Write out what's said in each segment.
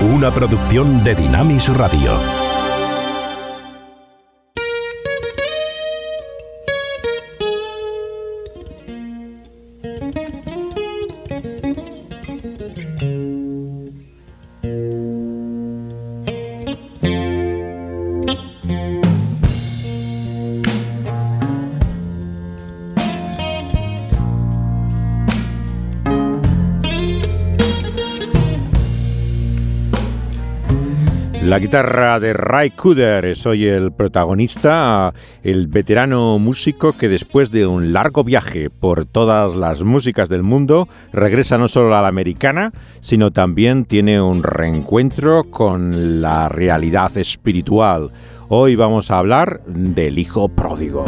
una producción de Dinamis Radio. La guitarra de Ray Cooder soy el protagonista, el veterano músico que después de un largo viaje por todas las músicas del mundo regresa no solo a la americana, sino también tiene un reencuentro con la realidad espiritual. Hoy vamos a hablar del hijo pródigo.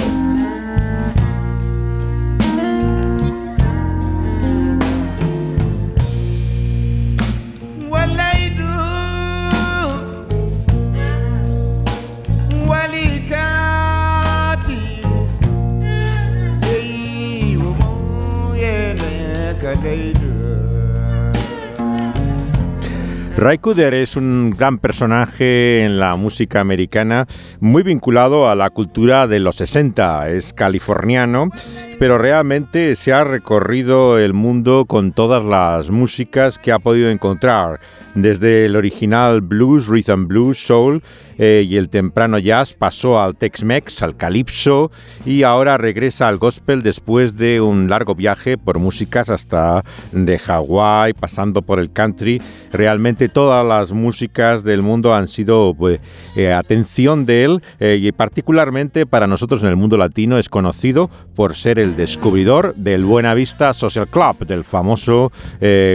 Ray Cooder es un gran personaje en la música americana, muy vinculado a la cultura de los 60. Es californiano, pero realmente se ha recorrido el mundo con todas las músicas que ha podido encontrar desde el original blues, rhythm blues, soul eh, y el temprano jazz pasó al Tex-Mex, al Calypso y ahora regresa al gospel después de un largo viaje por músicas hasta de Hawái, pasando por el country. Realmente todas las músicas del mundo han sido pues, eh, atención de él eh, y particularmente para nosotros en el mundo latino es conocido por ser el descubridor del Buena Vista Social Club, del famoso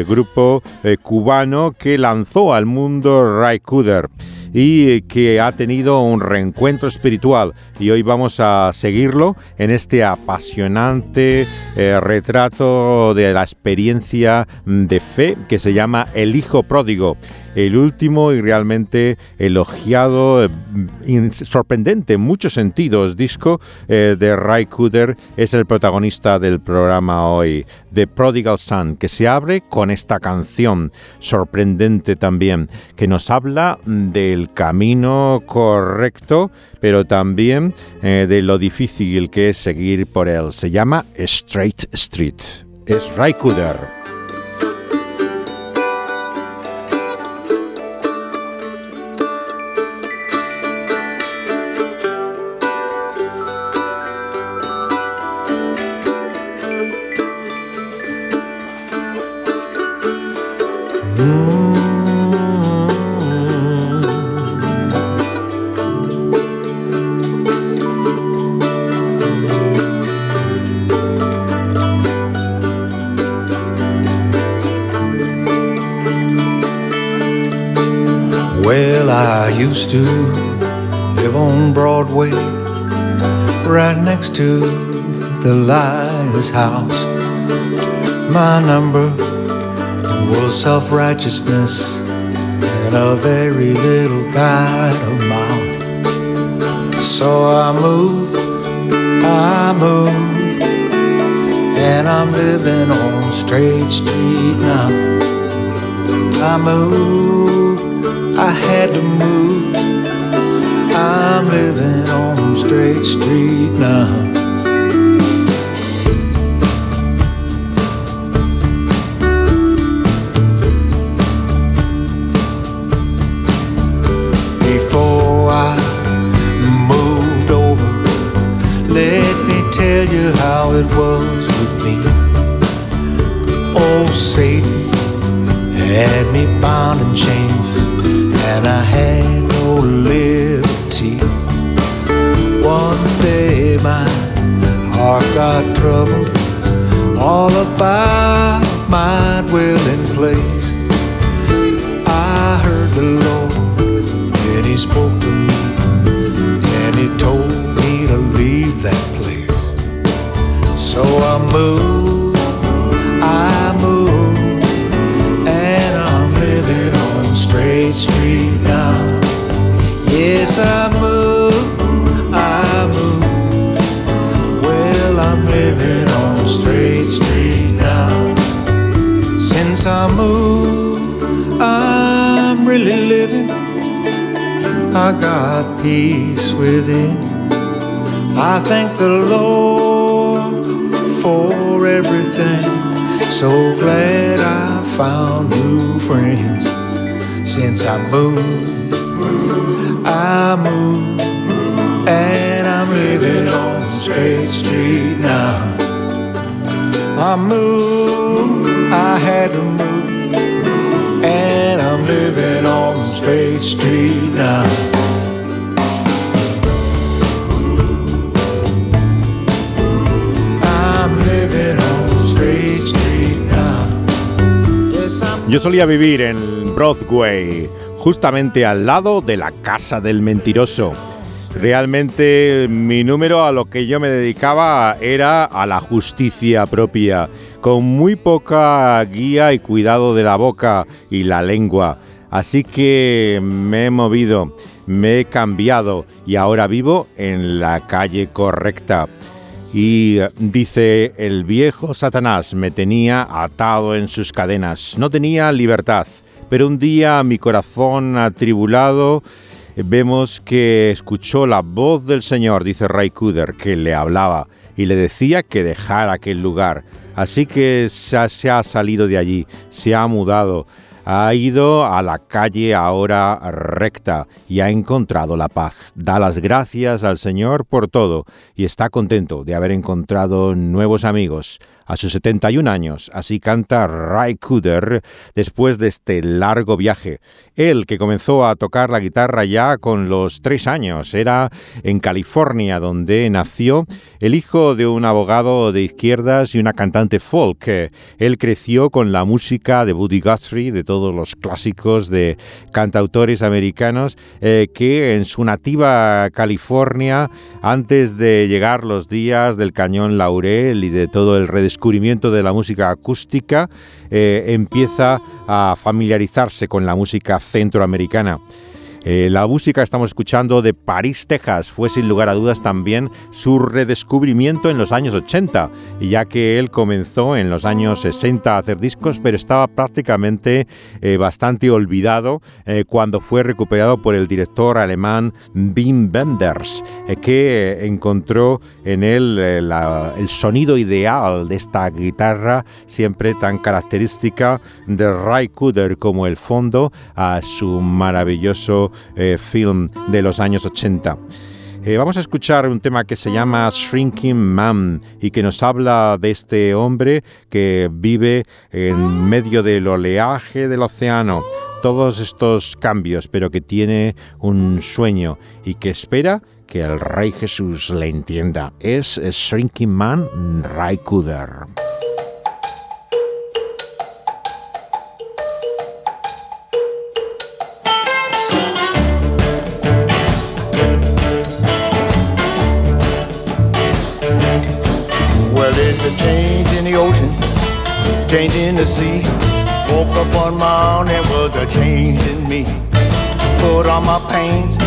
grupo cubano que lanzó al mundo Ray Cooder y que ha tenido un reencuentro espiritual. Y hoy vamos a seguirlo en este apasionante eh, retrato de la experiencia de fe que se llama El Hijo Pródigo el último y realmente elogiado, eh, sorprendente en muchos sentidos disco eh, de Ray Cooder es el protagonista del programa hoy, The Prodigal Son, que se abre con esta canción sorprendente también, que nos habla del camino correcto, pero también eh, de lo difícil que es seguir por él. Se llama Straight Street. Es Ray Cooder. Used to live on Broadway, right next to the Liar's House. My number was self righteousness and a very little of mouth. So I moved, I moved, and I'm living on Straight Street now. I moved, I had to move. I'm living on Straight Street now. I got peace within. I thank the Lord for everything. So glad I found new friends since I moved. I moved, and I'm living on Straight Street now. I moved, I had to move, and I'm living on Straight Street now. Yo solía vivir en Broadway, justamente al lado de la casa del mentiroso. Realmente mi número a lo que yo me dedicaba era a la justicia propia, con muy poca guía y cuidado de la boca y la lengua. Así que me he movido, me he cambiado y ahora vivo en la calle correcta. Y eh, dice, el viejo Satanás me tenía atado en sus cadenas, no tenía libertad, pero un día mi corazón atribulado vemos que escuchó la voz del Señor, dice Ray Cooder, que le hablaba y le decía que dejara aquel lugar. Así que se ha, se ha salido de allí, se ha mudado, ha ido a la calle ahora recta y ha encontrado la paz. Da las gracias al Señor por todo y está contento de haber encontrado nuevos amigos. A sus 71 años, así canta Ray Cooder después de este largo viaje. Él, que comenzó a tocar la guitarra ya con los tres años, era en California donde nació el hijo de un abogado de izquierdas y una cantante folk. Él creció con la música de Buddy Guthrie, de todos los clásicos de cantautores americanos, eh, que en su nativa California, antes de llegar los días del cañón Laurel y de todo el redescubrimiento de la música acústica, eh, empieza a familiarizarse con la música centroamericana. Eh, la música que estamos escuchando de París, Texas, fue sin lugar a dudas también su redescubrimiento en los años 80, ya que él comenzó en los años 60 a hacer discos, pero estaba prácticamente eh, bastante olvidado eh, cuando fue recuperado por el director alemán Wim Wenders, que encontró en él el sonido ideal de esta guitarra siempre tan característica de Ray Cooder como el fondo a su maravilloso eh, film de los años 80. Eh, vamos a escuchar un tema que se llama Shrinking Man y que nos habla de este hombre que vive en medio del oleaje del océano, todos estos cambios, pero que tiene un sueño y que espera que el Rey Jesús le entienda. Es Shrinking Man Ray Cooder. Change in the sea. Woke up one morning, was a change in me. Put on my pants,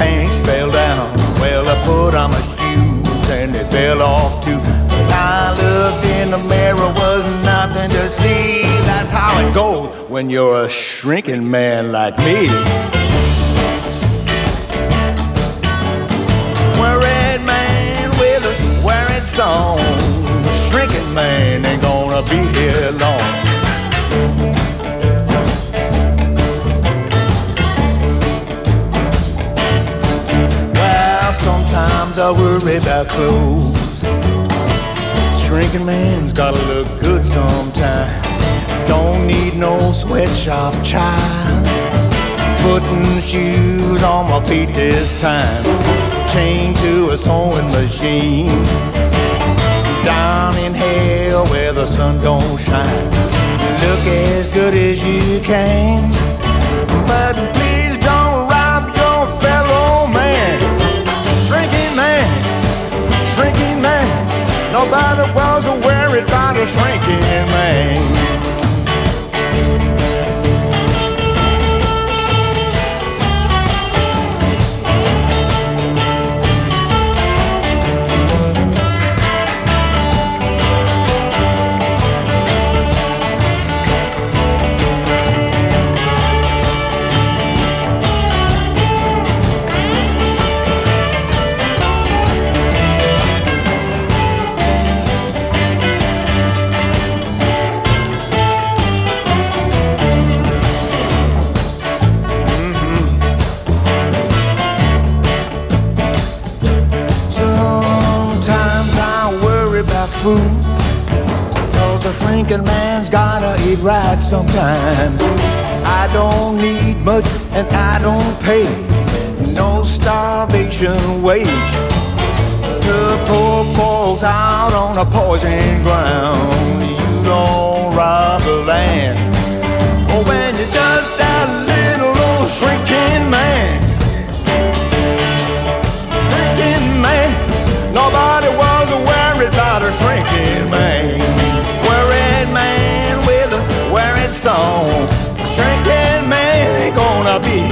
pants fell down. Well, I put on my shoes and they fell off too. I looked in the mirror, was nothing to see. That's how it goes when you're a shrinking man like me. Red man with a wearing song. Shrinking man ain't gonna be here long. Well, sometimes I worry about clothes. Shrinking man's gotta look good sometime. Don't need no sweatshop child. Putting shoes on my feet this time. Chained to a sewing machine. Down in hell where the sun don't shine. Look as good as you can. But please don't rob your fellow man. Shrinking man, shrinking man. Nobody was worried about a shrinking man. And I don't pay no starvation wage. The poor folks out on a poison ground. You don't rob the land.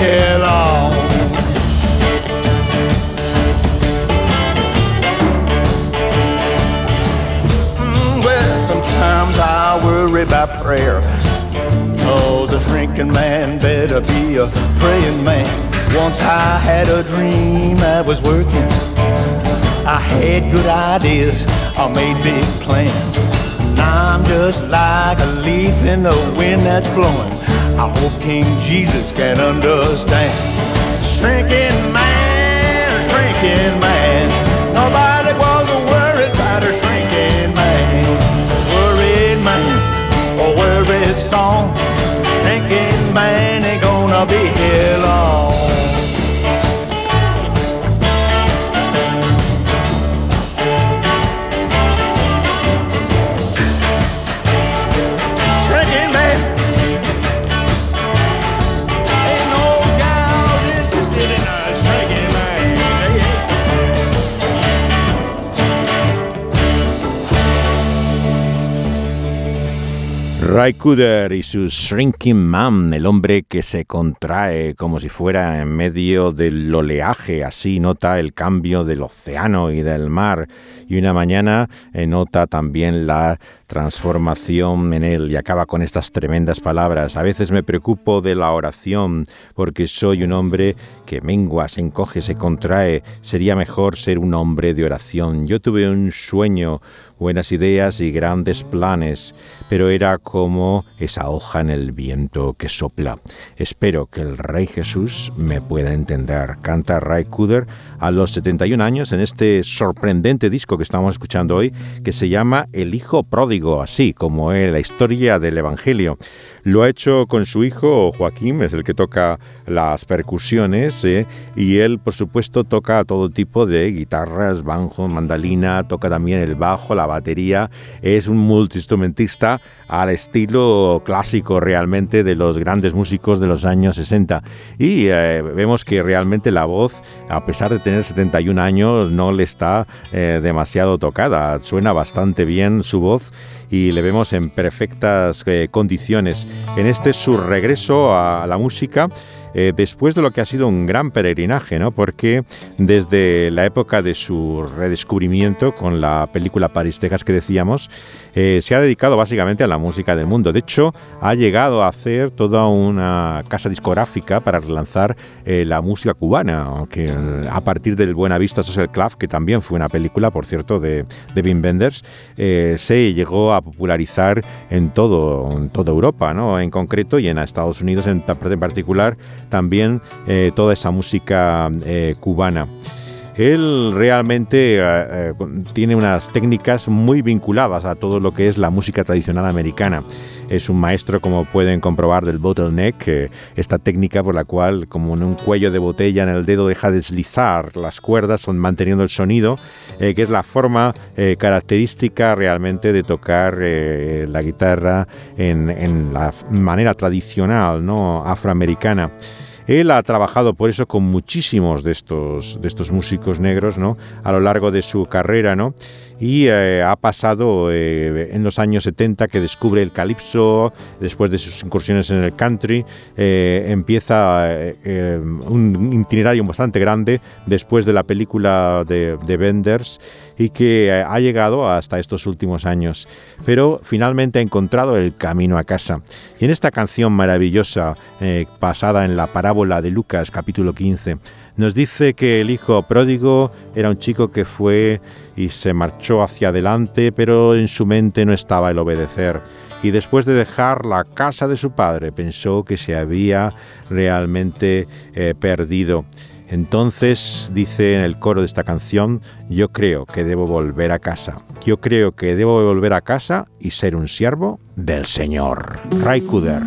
Gonna be here long. Mm, well, sometimes I worry about prayer. Cause a shrinking man better be a praying man. Once I had a dream I was working. I had good ideas, I made big plans. Now I'm just like a leaf in the wind that's blowing. I hope King Jesus can understand. Shrinking man, shrinking man. Nobody was worried about a shrinking man. Worried man, a worried song. Ray Cooder y su Shrinking Man, el hombre que se contrae como si fuera en medio del oleaje, así nota el cambio del océano y del mar, y una mañana eh, nota también la transformación en él y acaba con estas tremendas palabras. A veces me preocupo de la oración porque soy un hombre que mengua, se encoge, se contrae. Sería mejor ser un hombre de oración. Yo tuve un sueño, buenas ideas y grandes planes, pero era como esa hoja en el viento que sopla. Espero que el Rey Jesús me pueda entender. Canta Ray Cooder a los 71 años en este sorprendente disco que estamos escuchando hoy, que se llama El Hijo Pródigo, así como es la historia del Evangelio. Lo ha hecho con su hijo Joaquín, es el que toca las percusiones, ¿eh? y él, por supuesto, toca todo tipo de guitarras, banjo, mandolina, toca también el bajo, la batería. Es un multiinstrumentista al estilo clásico realmente de los grandes músicos de los años 60. Y eh, vemos que realmente la voz, a pesar de tener 71 años, no le está eh, demasiado tocada. Suena bastante bien su voz y le vemos en perfectas eh, condiciones. En este su regreso a la música, eh, después de lo que ha sido un gran peregrinaje, ¿no? porque desde la época de su redescubrimiento con la película París, Texas que decíamos, eh, se ha dedicado básicamente a la música del mundo. De hecho, ha llegado a hacer toda una casa discográfica para relanzar la música cubana, eh, a partir del Buenavista Social Club, que también fue una película, por cierto, de, de Wim Wenders, se llegó a popularizar en todo, en toda Europa, ¿no? en concreto, y en Estados Unidos en, en particular, también eh, toda esa música eh, cubana. Él realmente eh, eh, tiene unas técnicas muy vinculadas a todo lo que es la música tradicional americana. Es un maestro, como pueden comprobar, del bottleneck, eh, esta técnica por la cual, como en un cuello de botella en el dedo, deja deslizar las cuerdas manteniendo el sonido, que es la forma característica realmente de tocar la guitarra en, en la manera tradicional ¿no? afroamericana. Él ha trabajado por eso con muchísimos de estos, de estos músicos negros ¿no? a lo largo de su carrera ¿no? Y eh, ha pasado eh, en los años 70 que descubre el calipso, después de sus incursiones en el country, eh, empieza un itinerario bastante grande después de la película de, de Benders y que ha llegado hasta estos últimos años, pero finalmente ha encontrado el camino a casa. Y en esta canción maravillosa, basada en la parábola de Lucas capítulo 15, nos dice que el hijo pródigo era un chico que fue y se marchó hacia adelante, pero en su mente no estaba el obedecer. Y después de dejar la casa de su padre, pensó que se había realmente eh, perdido. Entonces dice en el coro de esta canción, yo creo que debo volver a casa. Yo creo que debo volver a casa y ser un siervo del Señor. Ray Kuder.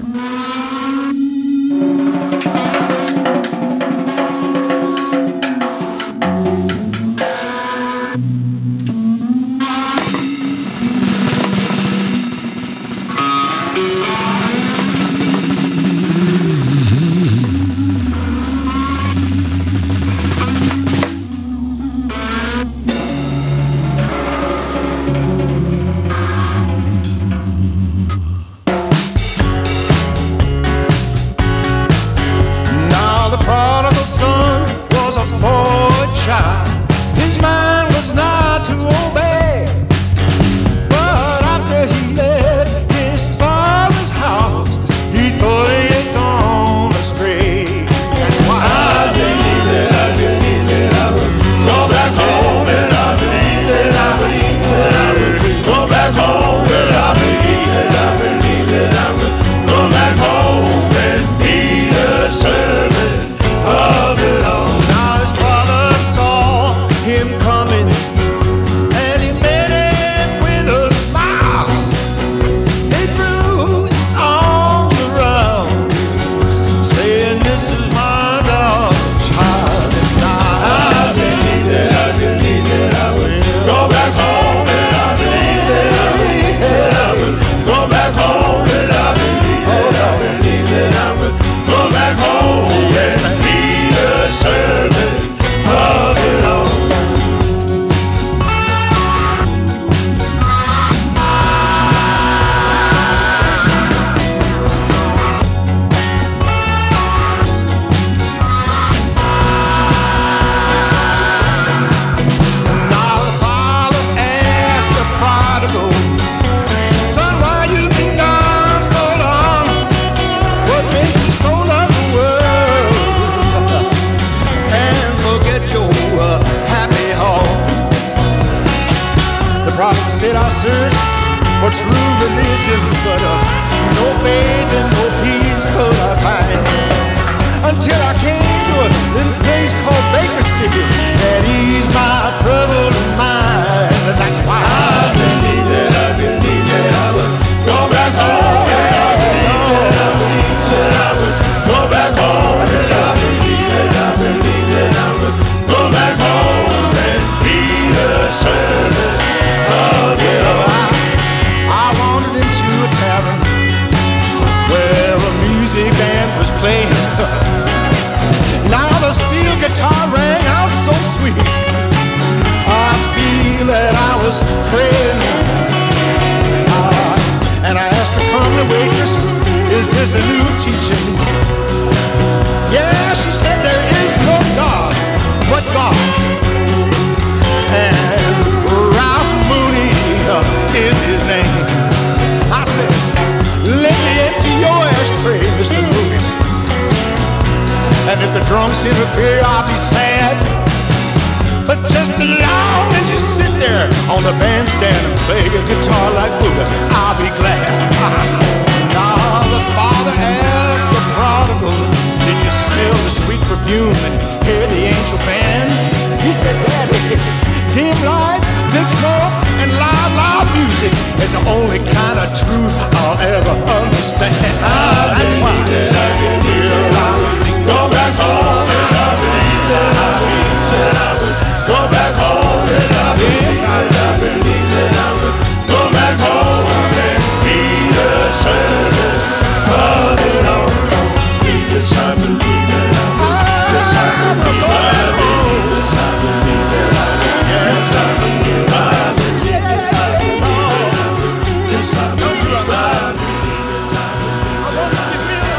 is a new teaching. Yeah, she said there is no God but God. And Ralph Mooney uh, is his name. I said, let me empty your ashtray, Mr. Mooney. And if the drums interfere, I'll be sad. But just as long as you sit there on the bench. the head.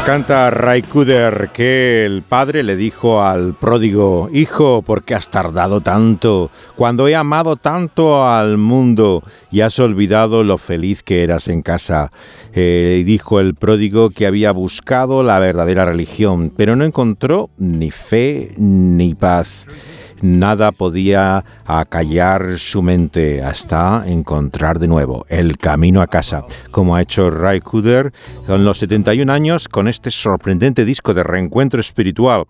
Canta Ray Kuder que el padre le dijo al pródigo, Hijo, ¿por qué has tardado tanto? Cuando he amado tanto al mundo y has olvidado lo feliz que eras en casa. Eh, dijo el pródigo que había buscado la verdadera religión, pero no encontró ni fe ni paz. Nada podía acallar su mente hasta encontrar de nuevo el camino a casa, como ha hecho Ray Cooder con los 71 años con este sorprendente disco de reencuentro espiritual.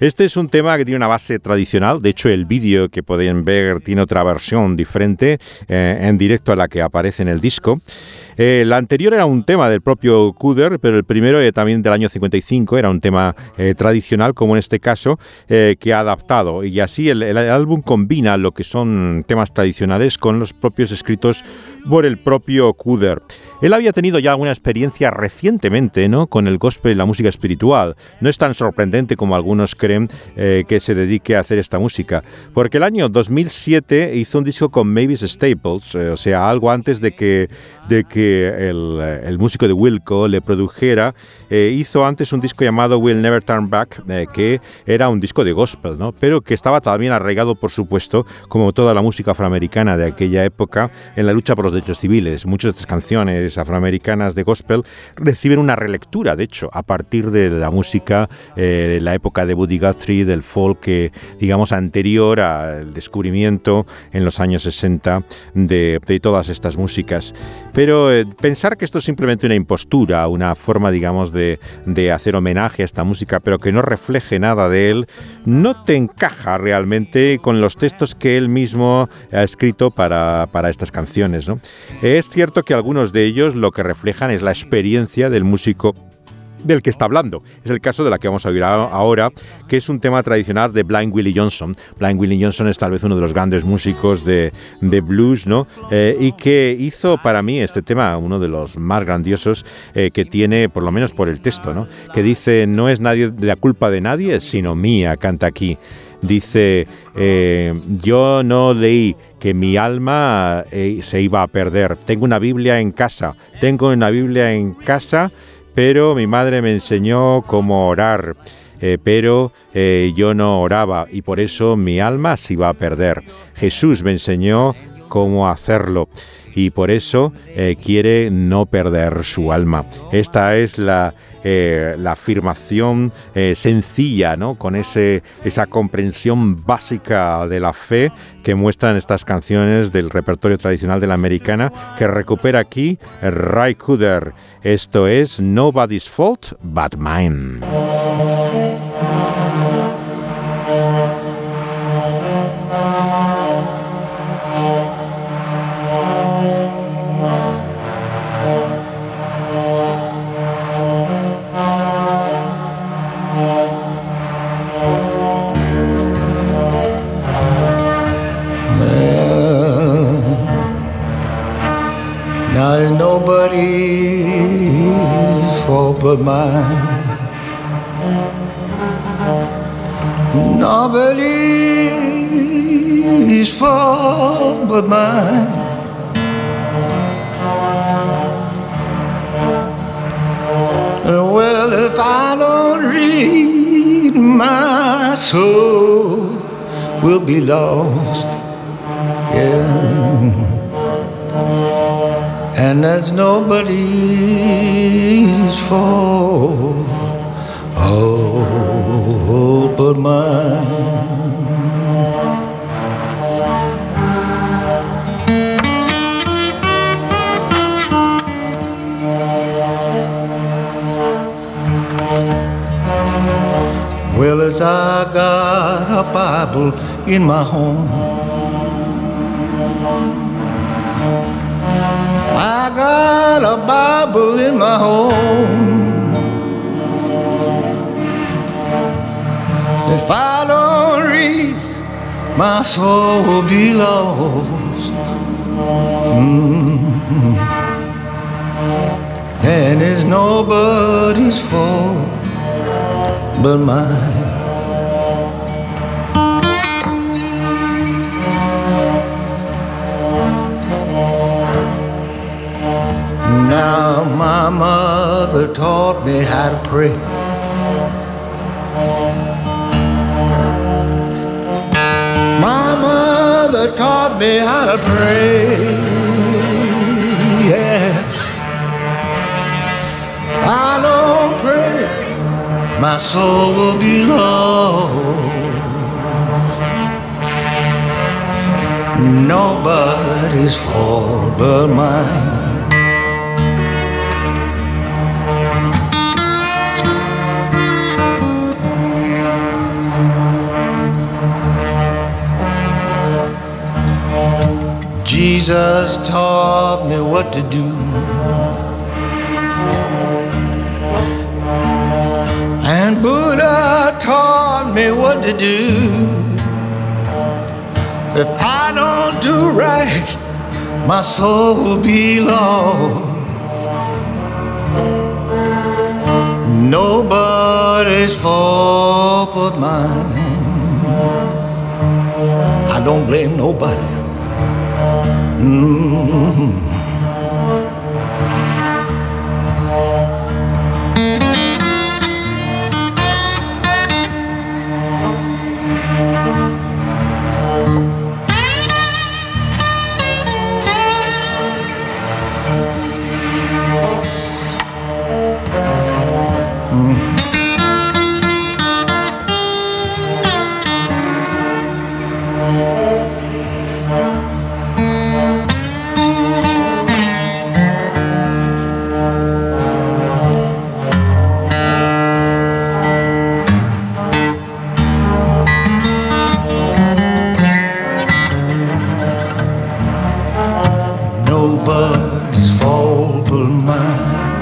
Este es un tema que tiene una base tradicional, de hecho el vídeo que pueden ver tiene otra versión diferente eh, en directo a la que aparece en el disco. Eh, la anterior era un tema del propio Kuder, pero el primero eh, también del año 55 era un tema eh, tradicional, como en este caso, que ha adaptado. Y así el, el, álbum combina lo que son temas tradicionales con los propios escritos por el propio Kuder. Él había tenido ya alguna experiencia recientemente ¿no? con el gospel y la música espiritual. No es tan sorprendente como algunos creen eh, que se dedique a hacer esta música, porque el año 2007 hizo un disco con Mavis Staples, eh, o sea, algo antes de que, de que el, eh, el músico de Wilco le produjera. Eh, hizo antes un disco llamado Will Never Turn Back, eh, que era un disco de gospel, ¿no? pero que estaba también arraigado, por supuesto, como toda la música afroamericana de aquella época, en la lucha por los derechos civiles. Muchas de estas canciones afroamericanas de gospel reciben una relectura, de hecho, a partir de la música eh, de la época de Buddy Guthrie, del folk, digamos, anterior al descubrimiento en los años 60 de, de todas estas músicas. Pero eh, pensar que esto es simplemente una impostura, una forma, digamos, de, de, hacer homenaje a esta música, pero que no refleje nada de él, no te encaja realmente con los textos que él mismo ha escrito para, para estas canciones. ¿no? Es cierto que algunos de ellos lo que reflejan es la experiencia del músico del que está hablando. Es el caso de la que vamos a oír ahora, que es un tema tradicional de Blind Willie Johnson. Blind Willie Johnson es tal vez uno de los grandes músicos de, blues, ¿no? Eh, y que hizo para mí este tema uno de los más grandiosos eh, que tiene, por lo menos por el texto, ¿no? Que dice, no es la culpa de nadie, sino mía, canta aquí. Dice, eh, yo no leí que mi alma eh, se iba a perder. Tengo una Biblia en casa. Tengo una Biblia en casa pero mi madre me enseñó cómo orar. Eh, pero eh, yo no oraba y por eso mi alma se iba a perder. Jesús me enseñó cómo hacerlo y por eso quiere no perder su alma. Esta es la, eh, la afirmación eh, sencilla, ¿no? con ese, esa comprensión básica de la fe que muestran estas canciones del repertorio tradicional de la americana que recupera aquí Ray Cooder. Esto es Nobody's Fault But Mine. But mine. Nobody's fault but mine. Well, if I don't read, my soul will be lost. Yeah and that's nobody's fault. Oh, but mine. Well, as I got a Bible in my home. Got a Bible in my home. If I don't read, my soul will be lost. Mm-hmm. And it's nobody's fault but mine. Now my mother taught me how to pray. My mother taught me how to pray. Yeah. I don't pray, my soul will be lost. nobody's fault but mine. Jesus taught me what to do. And Buddha taught me what to do. If I don't do right, my soul will be lost. Nobody's fault but mine. I don't blame nobody. Mm-hmm. Zwobbelman.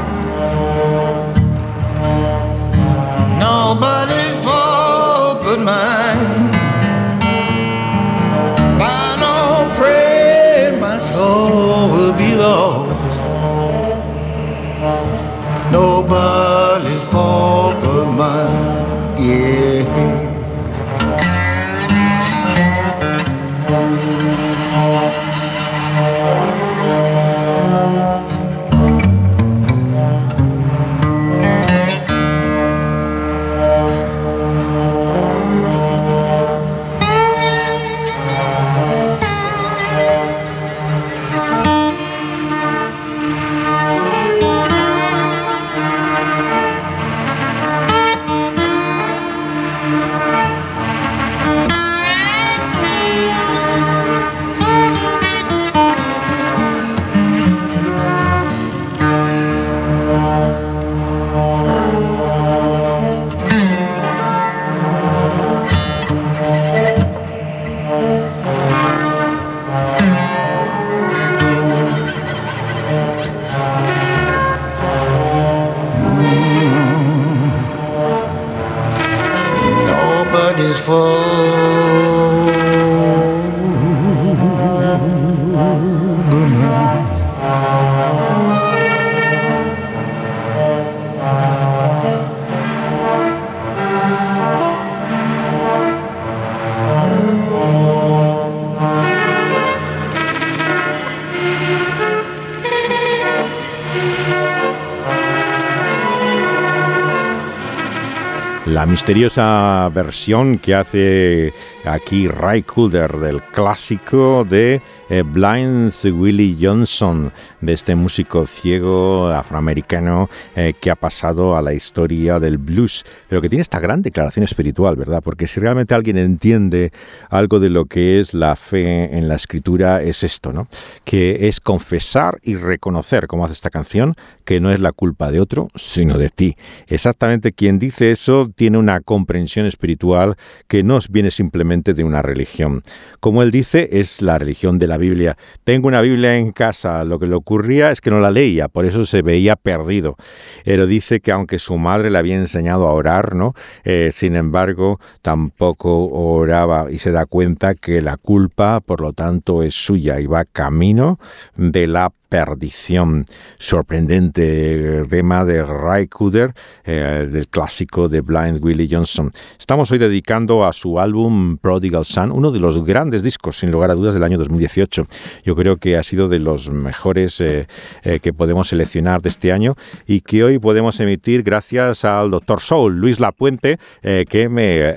Misteriosa versión que hace aquí Ray Cooder del clásico de eh, Blind Willie Johnson, de este músico ciego afroamericano eh, que ha pasado a la historia del blues, pero que tiene esta gran declaración espiritual, ¿verdad? Porque si realmente alguien entiende algo de lo que es la fe en la escritura, es esto, ¿no? Que es confesar y reconocer, como hace esta canción, que no es la culpa de otro, sino de ti. Exactamente quien dice eso tiene una comprensión espiritual que no viene simplemente de una religión. Como él dice, es la religión de la Biblia. Tengo una Biblia en casa, lo que le ocurría es que no la leía, por eso se veía perdido. Pero dice que aunque su madre le había enseñado a orar, ¿no? Eh, sin embargo, tampoco oraba y se da cuenta que la culpa, por lo tanto, es suya y va camino de la perdición. Sorprendente tema de Ray Cooder, eh, del clásico de Blind Willie Johnson. Estamos hoy dedicando a su álbum Prodigal Son, uno de los grandes discos, sin lugar a dudas, del año 2018. Yo creo que ha sido de los mejores eh, eh, que podemos seleccionar de este año y que hoy podemos emitir gracias al doctor Soul, Luis Lapuente, que me,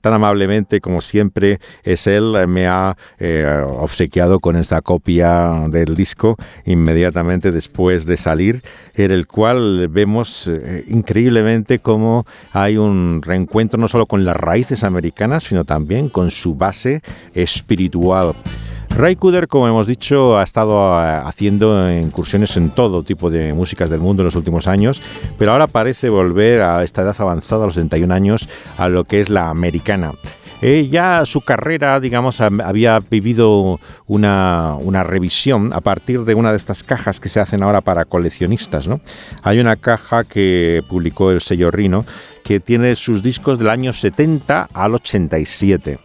tan amablemente como siempre es él, me ha obsequiado con esta copia del disco inmediatamente después de salir, en el cual vemos eh, increíblemente cómo hay un reencuentro no solo con las raíces americanas, sino también con su base espiritual. Ray Cooder, como hemos dicho, ha estado eh, haciendo incursiones en todo tipo de músicas del mundo en los últimos años, pero ahora parece volver a esta edad avanzada, a los 71 años, a lo que es la americana. Eh, ya su carrera, digamos, había vivido una, una, revisión a partir de una de estas cajas que se hacen ahora para coleccionistas. ¿no? Hay una caja que publicó el sello Rino que tiene sus discos del año 70 al 87.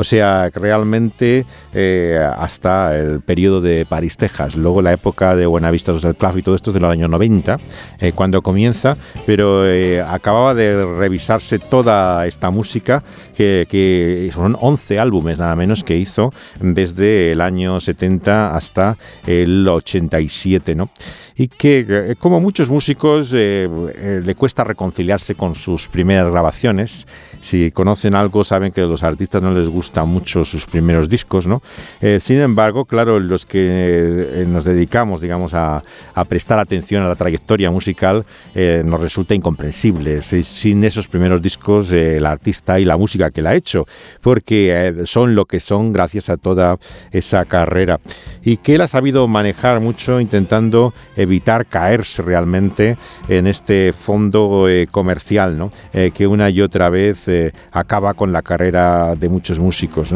O sea, realmente eh, hasta el periodo de París, Texas. Luego la época de Buenavista del Club y todo esto es de los años 90, eh, cuando comienza, pero eh, acababa de revisarse toda esta música, que, son 11 álbumes nada menos que hizo desde el año 70 hasta el 87, ¿no? Y que, como muchos músicos, le cuesta reconciliarse con sus primeras grabaciones. Si conocen algo, saben que a los artistas no les gusta gustan mucho sus primeros discos, ¿no? Eh, sin embargo, claro, los que eh, nos dedicamos, digamos, a, prestar atención a la trayectoria musical, eh, nos resulta incomprensible. Sin esos primeros discos, el artista y la música que la ha hecho, porque son lo que son gracias a toda esa carrera. Y que él ha sabido manejar mucho intentando evitar caerse realmente en este fondo comercial, ¿no? que una y otra vez acaba con la carrera de muchos músicos.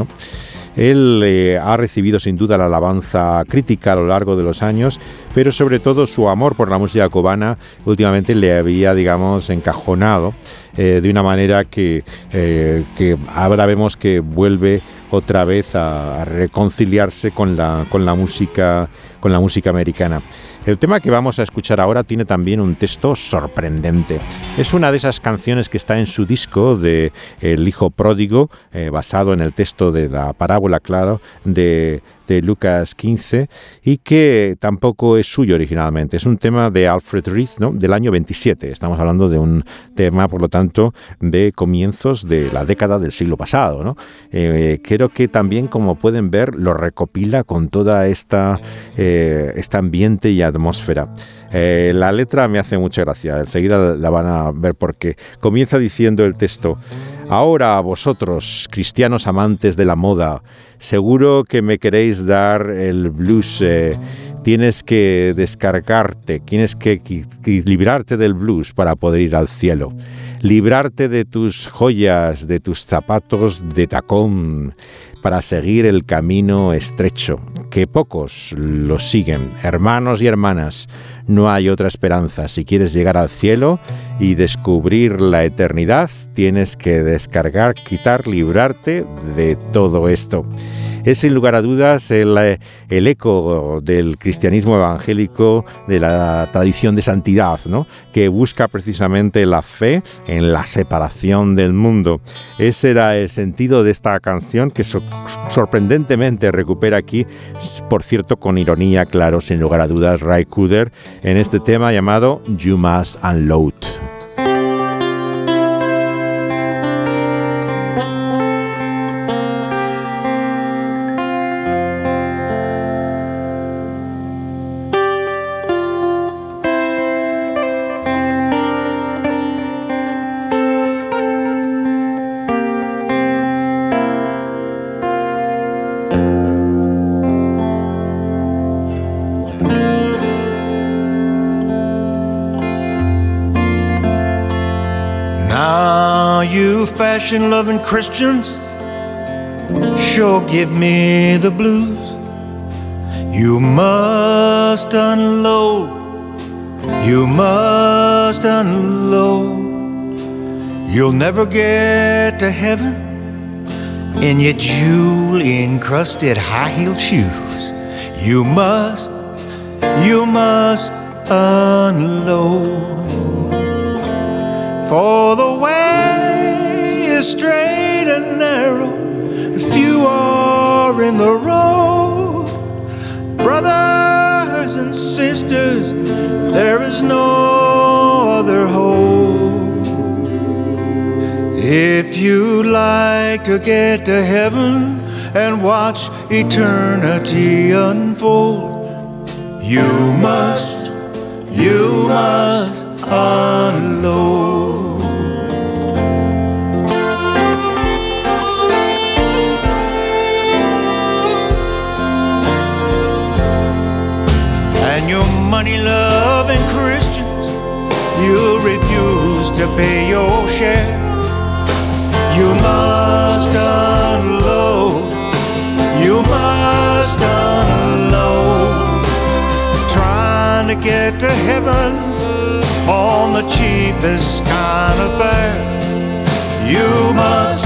Él eh, ha recibido sin duda la alabanza crítica a lo largo de los años, pero sobre todo su amor por la música cubana últimamente le había, digamos, encajonado eh, de una manera que, eh, ahora vemos que vuelve otra vez a, reconciliarse con la, con la música con la música americana. El tema que vamos a escuchar ahora tiene también un texto sorprendente. Es una de esas canciones que está en su disco de El Hijo Pródigo, eh, basado en el texto de la parábola, claro, de, Lucas 15 y que tampoco es suyo originalmente. Es un tema de Alfred Reed ¿no? del año 27. Estamos hablando de un tema, por lo tanto, de comienzos de la década del siglo pasado. ¿no? Eh, creo que también, como pueden ver, lo recopila con toda esta eh, este ambiente y atmósfera. Eh, la letra me hace mucha gracia, enseguida la van a ver porque comienza diciendo el texto, ahora vosotros, cristianos amantes de la moda, seguro que me queréis dar el blues, eh, tienes que descargarte, tienes que librarte del blues para poder ir al cielo, librarte de tus joyas, de tus zapatos de tacón, para seguir el camino estrecho, que pocos lo siguen. Hermanos y hermanas, no hay otra esperanza. Si quieres llegar al cielo y descubrir la eternidad, tienes que descargar, quitar, librarte de todo esto es sin lugar a dudas el, el, eco del cristianismo evangélico, de la tradición de santidad, ¿no? que busca precisamente la fe en la separación del mundo. Ese era el sentido de esta canción que sorprendentemente recupera aquí, por cierto, con ironía, claro, sin lugar a dudas, Ray Cooder, en este tema llamado You Must Unload. Fashion loving Christians sure give me the blues. You must unload, you must unload. You'll never get to heaven in your jewel encrusted high heel shoes. You must, you must unload. For the straight and narrow, if you are in the road. Brothers and sisters, there is no other hope. If you'd like to get to heaven and watch eternity unfold, you must, you must unload. To heaven on the cheapest kind of fare. You must,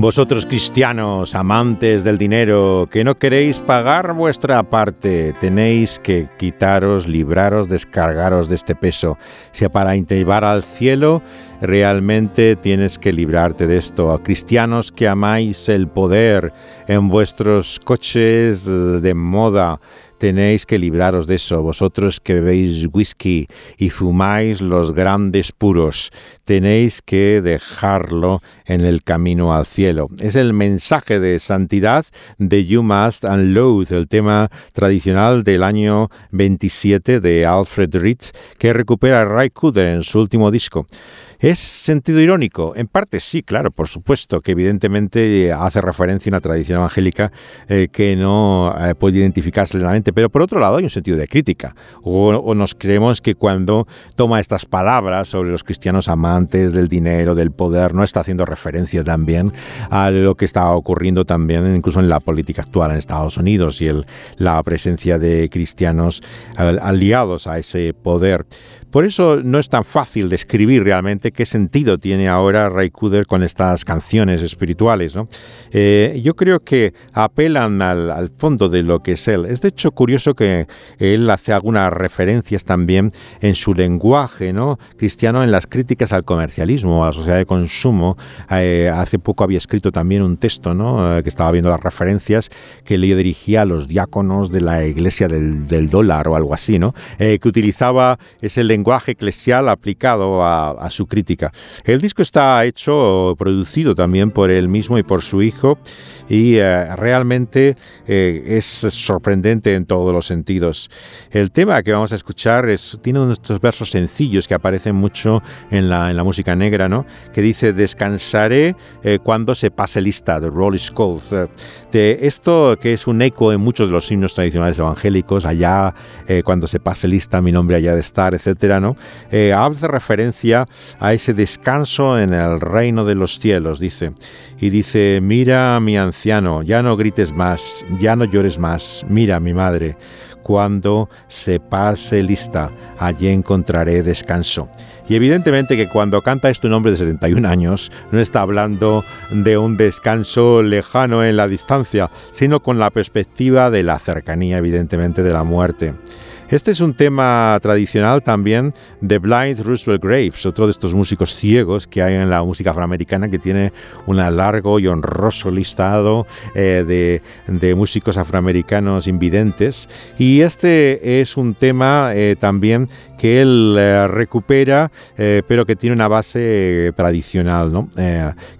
Vosotros cristianos, amantes del dinero, que no queréis pagar vuestra parte, tenéis que quitaros, libraros, descargaros de este peso. Si para llevar al cielo, realmente tienes que librarte de esto. Cristianos que amáis el poder en vuestros coches de moda, tenéis que libraros de eso. Vosotros que bebéis whisky y fumáis los grandes puros, tenéis que dejarlo en el camino al cielo. Es el mensaje de santidad de You Must Unload, el tema tradicional del año 27 de Alfred Reed, que recupera Ray Cooder en su último disco. ¿Es sentido irónico? En parte sí, claro, por supuesto, que evidentemente hace referencia a una tradición evangélica eh, que no eh, puede identificarse plenamente, pero por otro lado hay un sentido de crítica. O, o, nos creemos que cuando toma estas palabras sobre los cristianos amantes del dinero, del poder, no está haciendo referencia también a lo que está ocurriendo también incluso en la política actual en Estados Unidos y el, la presencia de cristianos aliados a ese poder. Por eso no es tan fácil describir realmente qué sentido tiene ahora Ray Cooder con estas canciones espirituales. ¿no? Eh, yo creo que apelan al, fondo de lo que es él. Es de hecho curioso que él hace algunas referencias también en su lenguaje ¿no? cristiano en las críticas al comercialismo, a la sociedad de consumo. Eh, hace poco había escrito también un texto ¿no? eh, que estaba viendo las referencias que le dirigía a los diáconos de la iglesia del, del dólar o algo así, ¿no? que utilizaba ese lenguaje lenguaje eclesial aplicado a, su crítica. El disco está hecho, producido también por él mismo y por su hijo y eh, realmente eh, es sorprendente en todos los sentidos. El tema que vamos a escuchar es, tiene unos estos versos sencillos que aparecen mucho en la, en la música negra, ¿no? que dice descansaré eh, cuando se pase lista, de Rolling Skulls. de esto que es un eco en muchos de los himnos tradicionales evangélicos, allá cuando se pase lista, mi nombre allá de estar, etcétera, ¿no? hace referencia a ese descanso en el reino de los cielos, dice. Y dice, mira mi anciano, ya no grites más, ya no llores más, mira mi madre, cuando se pase lista, allí encontraré descanso. Y evidentemente que cuando canta este hombre de 71 años, no está hablando de un descanso lejano en la distancia, sino con la perspectiva de la cercanía, evidentemente, de la muerte. Este es un tema tradicional también de Blind Roosevelt Graves, otro de estos músicos ciegos que hay en la música afroamericana que tiene un largo y honroso listado eh, de, músicos afroamericanos invidentes. Y este es un tema eh, también que él eh, recupera, pero que tiene una base tradicional, ¿no?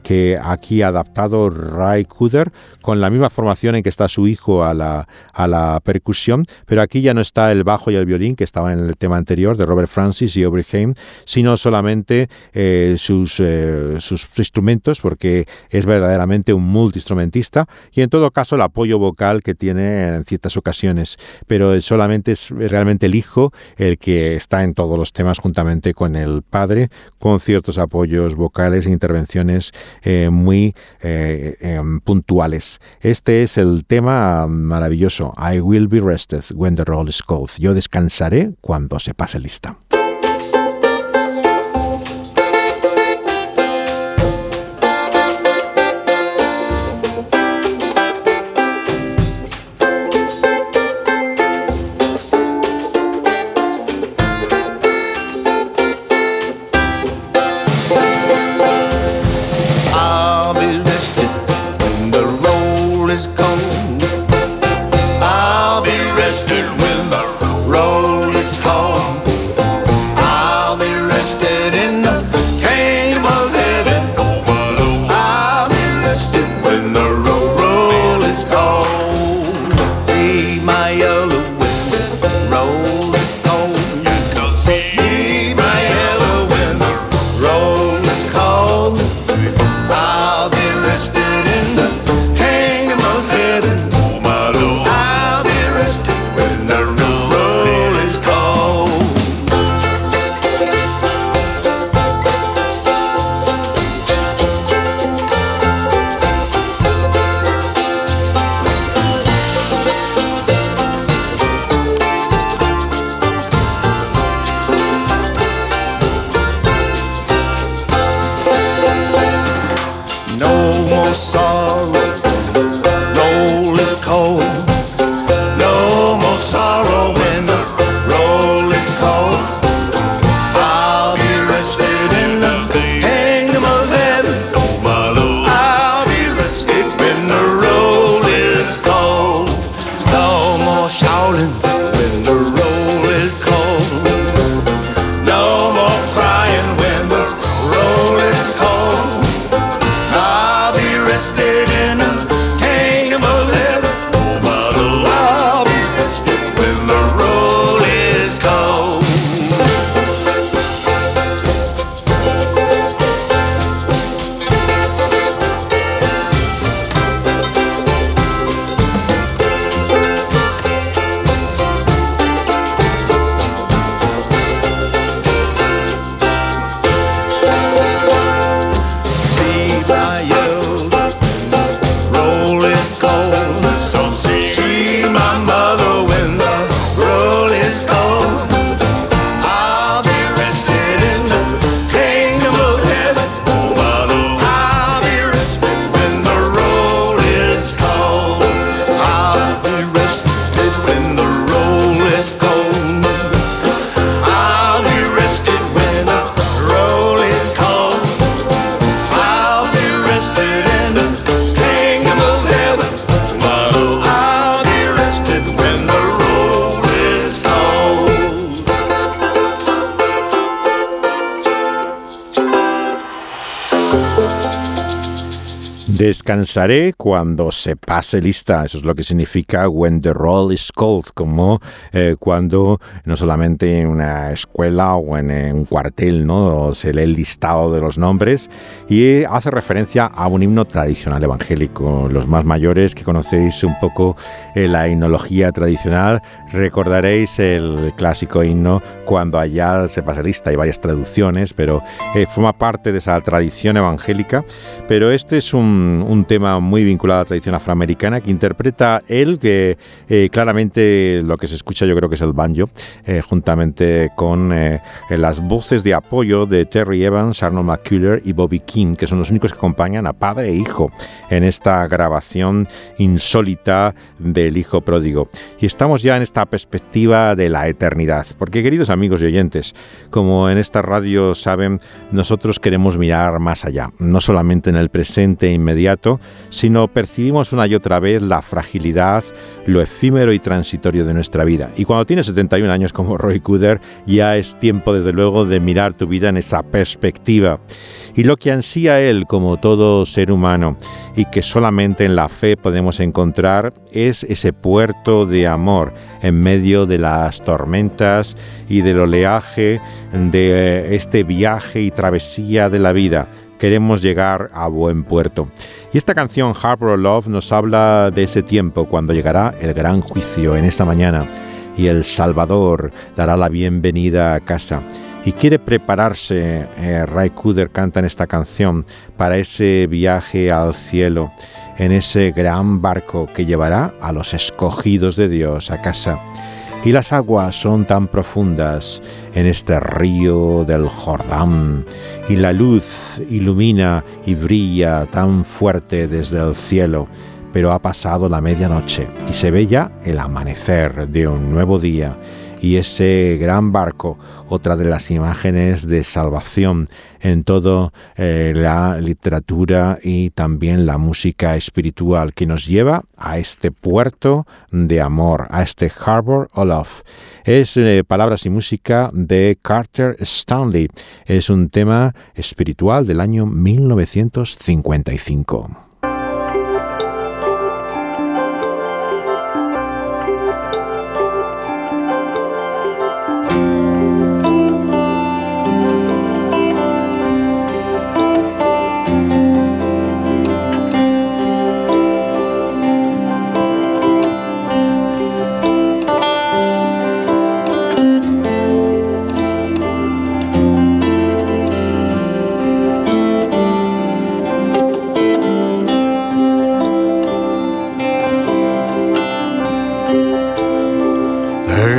que aquí ha adaptado Ray Cooder con la misma formación en que está su hijo a la, a la percusión, pero aquí ya no está el bajo y el violín que estaban en el tema anterior de Robert Francis y Aubrey Haim, sino solamente eh, sus, eh, sus instrumentos, porque es verdaderamente un multiinstrumentista, y en todo caso el apoyo vocal que tiene en ciertas ocasiones, pero solamente es realmente el hijo el que está en todos los temas juntamente con el padre, con ciertos apoyos vocales e intervenciones eh, muy em, puntuales. Este es el tema maravilloso, I Will Be Rested When the Roll is Cold descansaré cuando se pase lista. Descansaré cuando se pase lista. Eso es lo que significa when the roll is called, como eh, cuando no solamente en una escuela o en, un cuartel ¿no? se lee el listado de los nombres y hace referencia a un himno tradicional evangélico. Los más mayores que conocéis un poco eh, la himnología tradicional recordaréis el clásico himno cuando allá se pase lista. Hay varias traducciones, pero eh, forma parte de esa tradición evangélica. Pero este es un un, tema muy vinculado a la tradición afroamericana que interpreta él, que eh, claramente lo que se escucha yo creo que es el banjo, eh, juntamente con eh, las voces de apoyo de Terry Evans, Arnold McCuller y Bobby King, que son los únicos que acompañan a padre e hijo en esta grabación insólita del hijo pródigo. Y estamos ya en esta perspectiva de la eternidad, porque queridos amigos y oyentes, como en esta radio saben, nosotros queremos mirar más allá, no solamente en el presente inmediato, sino percibimos una y otra vez la fragilidad, lo efímero y transitorio de nuestra vida. Y cuando tienes 71 años como Roy Cooder, ya es tiempo desde luego de mirar tu vida en esa perspectiva. Y lo que ansía él como todo ser humano y que solamente en la fe podemos encontrar es ese puerto de amor en medio de las tormentas y del oleaje de este viaje y travesía de la vida queremos llegar a buen puerto. Y esta canción Harbor Love nos habla de ese tiempo cuando llegará el gran juicio en esta mañana y el Salvador dará la bienvenida a casa. Y quiere prepararse, eh, Ray Cooder canta en esta canción, para ese viaje al cielo, en ese gran barco que llevará a los escogidos de Dios a casa y las aguas son tan profundas en este río del Jordán, y la luz ilumina y brilla tan fuerte desde el cielo, pero ha pasado la medianoche y se ve ya el amanecer de un nuevo día y ese gran barco, otra de las imágenes de salvación en toda eh, la literatura y también la música espiritual que nos lleva a este puerto de amor, a este Harbor of Love. Es eh, palabras y música de Carter Stanley. Es un tema espiritual del año 1955.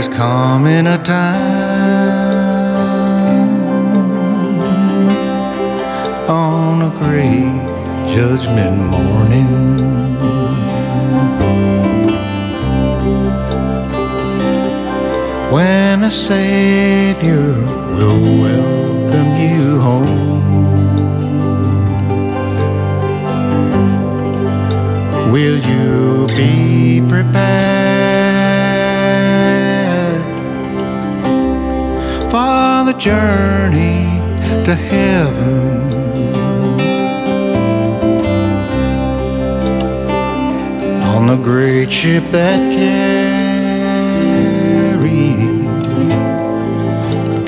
Coming a time on a great judgment morning when a Savior will welcome you home. Will you be prepared? Journey to heaven. On the great ship that carries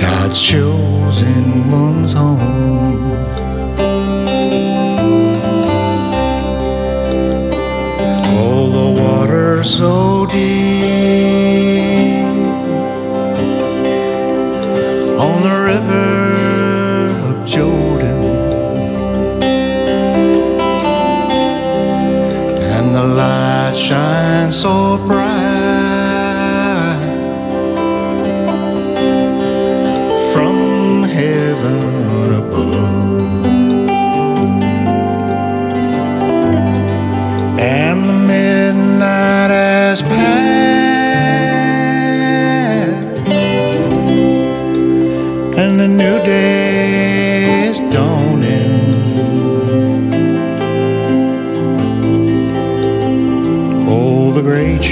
God's chosen ones home. Oh, the water so deep so bright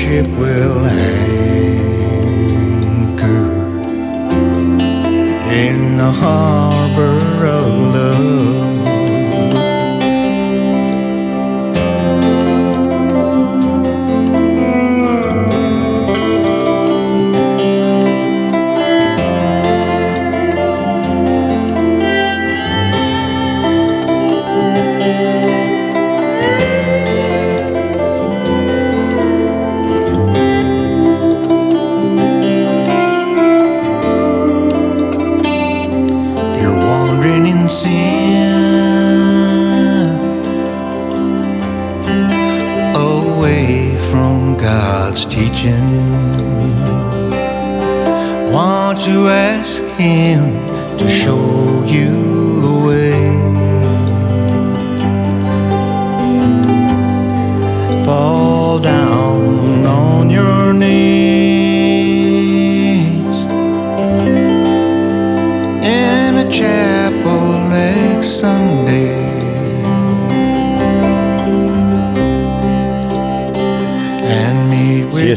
ship will anchor in the harbor of him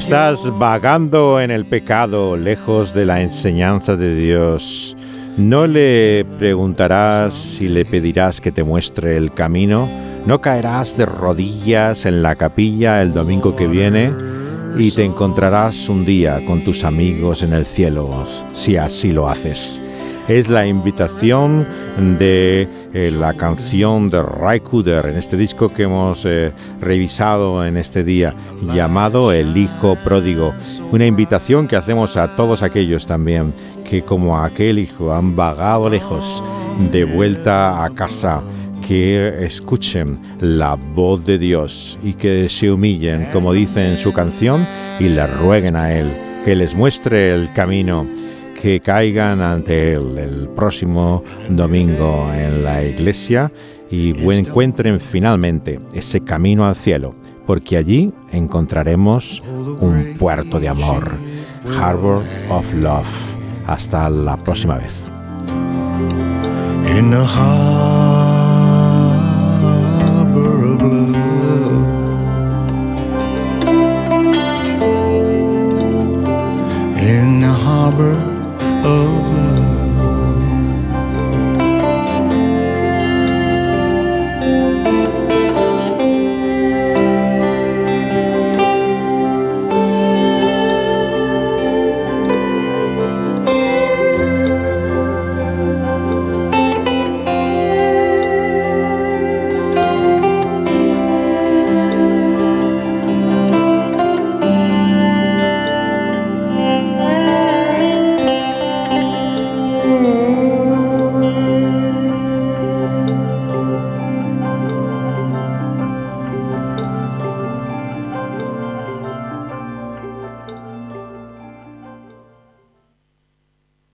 estás vagando en el pecado, lejos de la enseñanza de Dios, ¿no le preguntarás y le pedirás que te muestre el camino? ¿No caerás de rodillas en la capilla el domingo que viene? Y te encontrarás un día con tus amigos en el cielo, si así lo haces. Es la invitación de eh, la canción de Ray Cooder en este disco que hemos eh, revisado en este día, llamado El Hijo Pródigo. Una invitación que hacemos a todos aquellos también que como aquel hijo han vagado lejos, de vuelta a casa, que escuchen la voz de Dios y que se humillen, como dice en su canción, y le rueguen a Él que les muestre el camino que caigan ante Él el próximo domingo en la iglesia y encuentren finalmente ese camino al cielo, porque allí encontraremos un puerto de amor, Harbor of Love. Hasta la próxima vez. harbor of love.